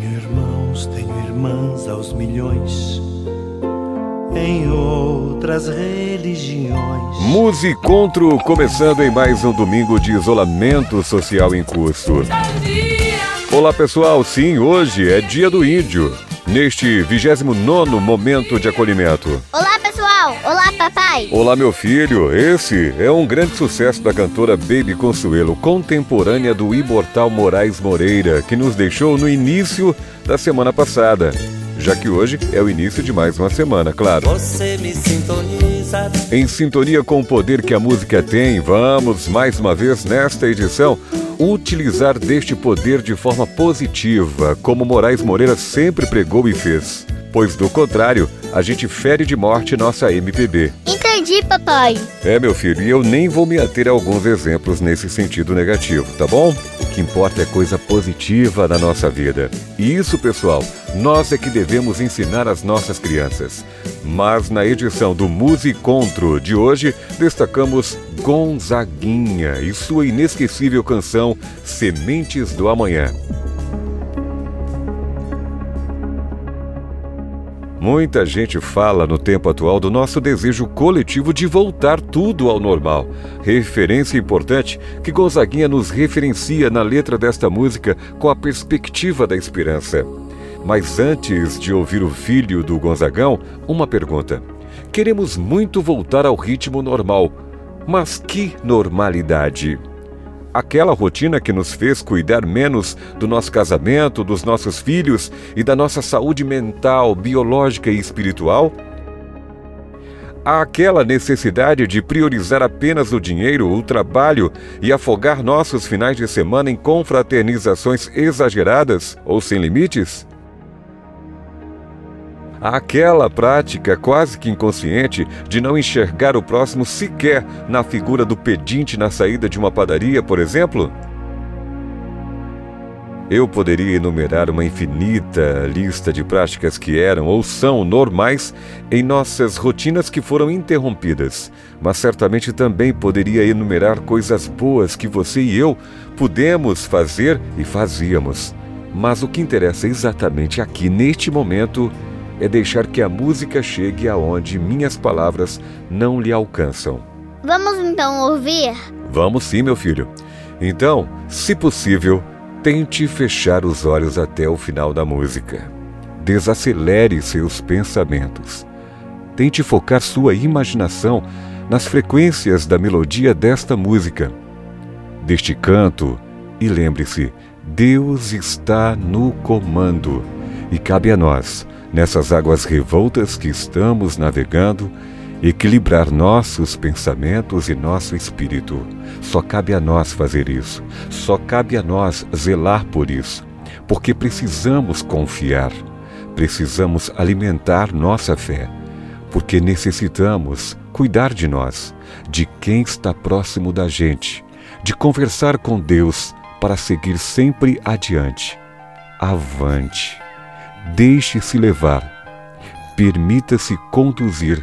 Tenho irmãos, tenho irmãs aos milhões em outras religiões. Musicontro começando em mais um domingo de isolamento social em curso. Olá pessoal, sim, hoje é dia do índio, neste 29 momento de acolhimento. Olá olá papai. Olá meu filho, esse é um grande sucesso da cantora Baby Consuelo, contemporânea do imortal Moraes Moreira, que nos deixou no início da semana passada já que hoje é o início de mais uma semana, claro. Você me sintoniza. Em sintonia com o poder que a música tem, vamos mais uma vez nesta edição utilizar deste poder de forma positiva, como Moraes Moreira sempre pregou e fez. Pois do contrário, a gente fere de morte nossa MPB. Entendi, papai. É, meu filho, e eu nem vou me ater a alguns exemplos nesse sentido negativo, tá bom? O que importa é coisa positiva na nossa vida. E isso, pessoal, nós é que devemos ensinar às nossas crianças. Mas na edição do Musicontro de hoje, destacamos Gonzaguinha e sua inesquecível canção Sementes do Amanhã. Muita gente fala no tempo atual do nosso desejo coletivo de voltar tudo ao normal. Referência importante que Gonzaguinha nos referencia na letra desta música com a perspectiva da esperança. Mas antes de ouvir o filho do Gonzagão, uma pergunta. Queremos muito voltar ao ritmo normal, mas que normalidade? Aquela rotina que nos fez cuidar menos do nosso casamento, dos nossos filhos e da nossa saúde mental, biológica e espiritual? Aquela necessidade de priorizar apenas o dinheiro, o trabalho e afogar nossos finais de semana em confraternizações exageradas ou sem limites? Aquela prática quase que inconsciente de não enxergar o próximo sequer na figura do pedinte na saída de uma padaria, por exemplo? Eu poderia enumerar uma infinita lista de práticas que eram ou são normais em nossas rotinas que foram interrompidas, mas certamente também poderia enumerar coisas boas que você e eu pudemos fazer e fazíamos. Mas o que interessa exatamente aqui, neste momento, é deixar que a música chegue aonde minhas palavras não lhe alcançam. Vamos então ouvir? Vamos sim, meu filho. Então, se possível, tente fechar os olhos até o final da música. Desacelere seus pensamentos. Tente focar sua imaginação nas frequências da melodia desta música, deste canto, e lembre-se: Deus está no comando e cabe a nós nessas águas revoltas que estamos navegando, equilibrar nossos pensamentos e nosso espírito. Só cabe a nós fazer isso, só cabe a nós zelar por isso, porque precisamos confiar, precisamos alimentar nossa fé, porque necessitamos cuidar de nós, de quem está próximo da gente, de conversar com Deus para seguir sempre adiante. Avante! Deixe-se levar, permita-se conduzir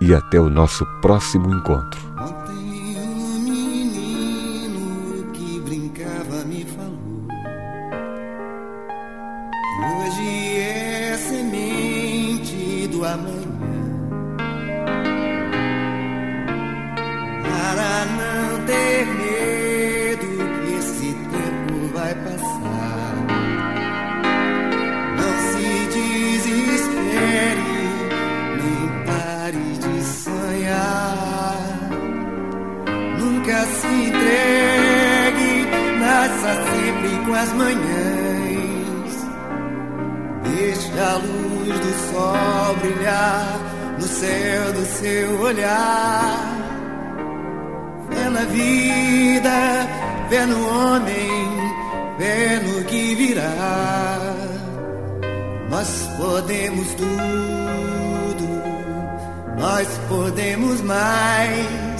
e até o nosso próximo encontro. Ontem um menino que brincava me falou. Hoje é semente do amanhã. Nunca se entregue, nasça sempre com as manhãs. Deixe a luz do sol brilhar no céu do seu olhar. Fé na vida, fé no homem, fé no que virá. Nós podemos tudo, nós podemos mais.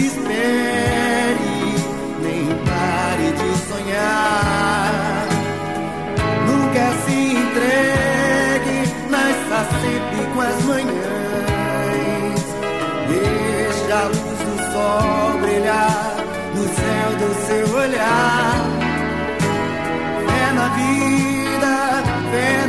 desespere, nem pare de sonhar. Nunca se entregue, nasça sempre com as manhãs. Deixa a luz do sol brilhar no céu do seu olhar. É na vida, fé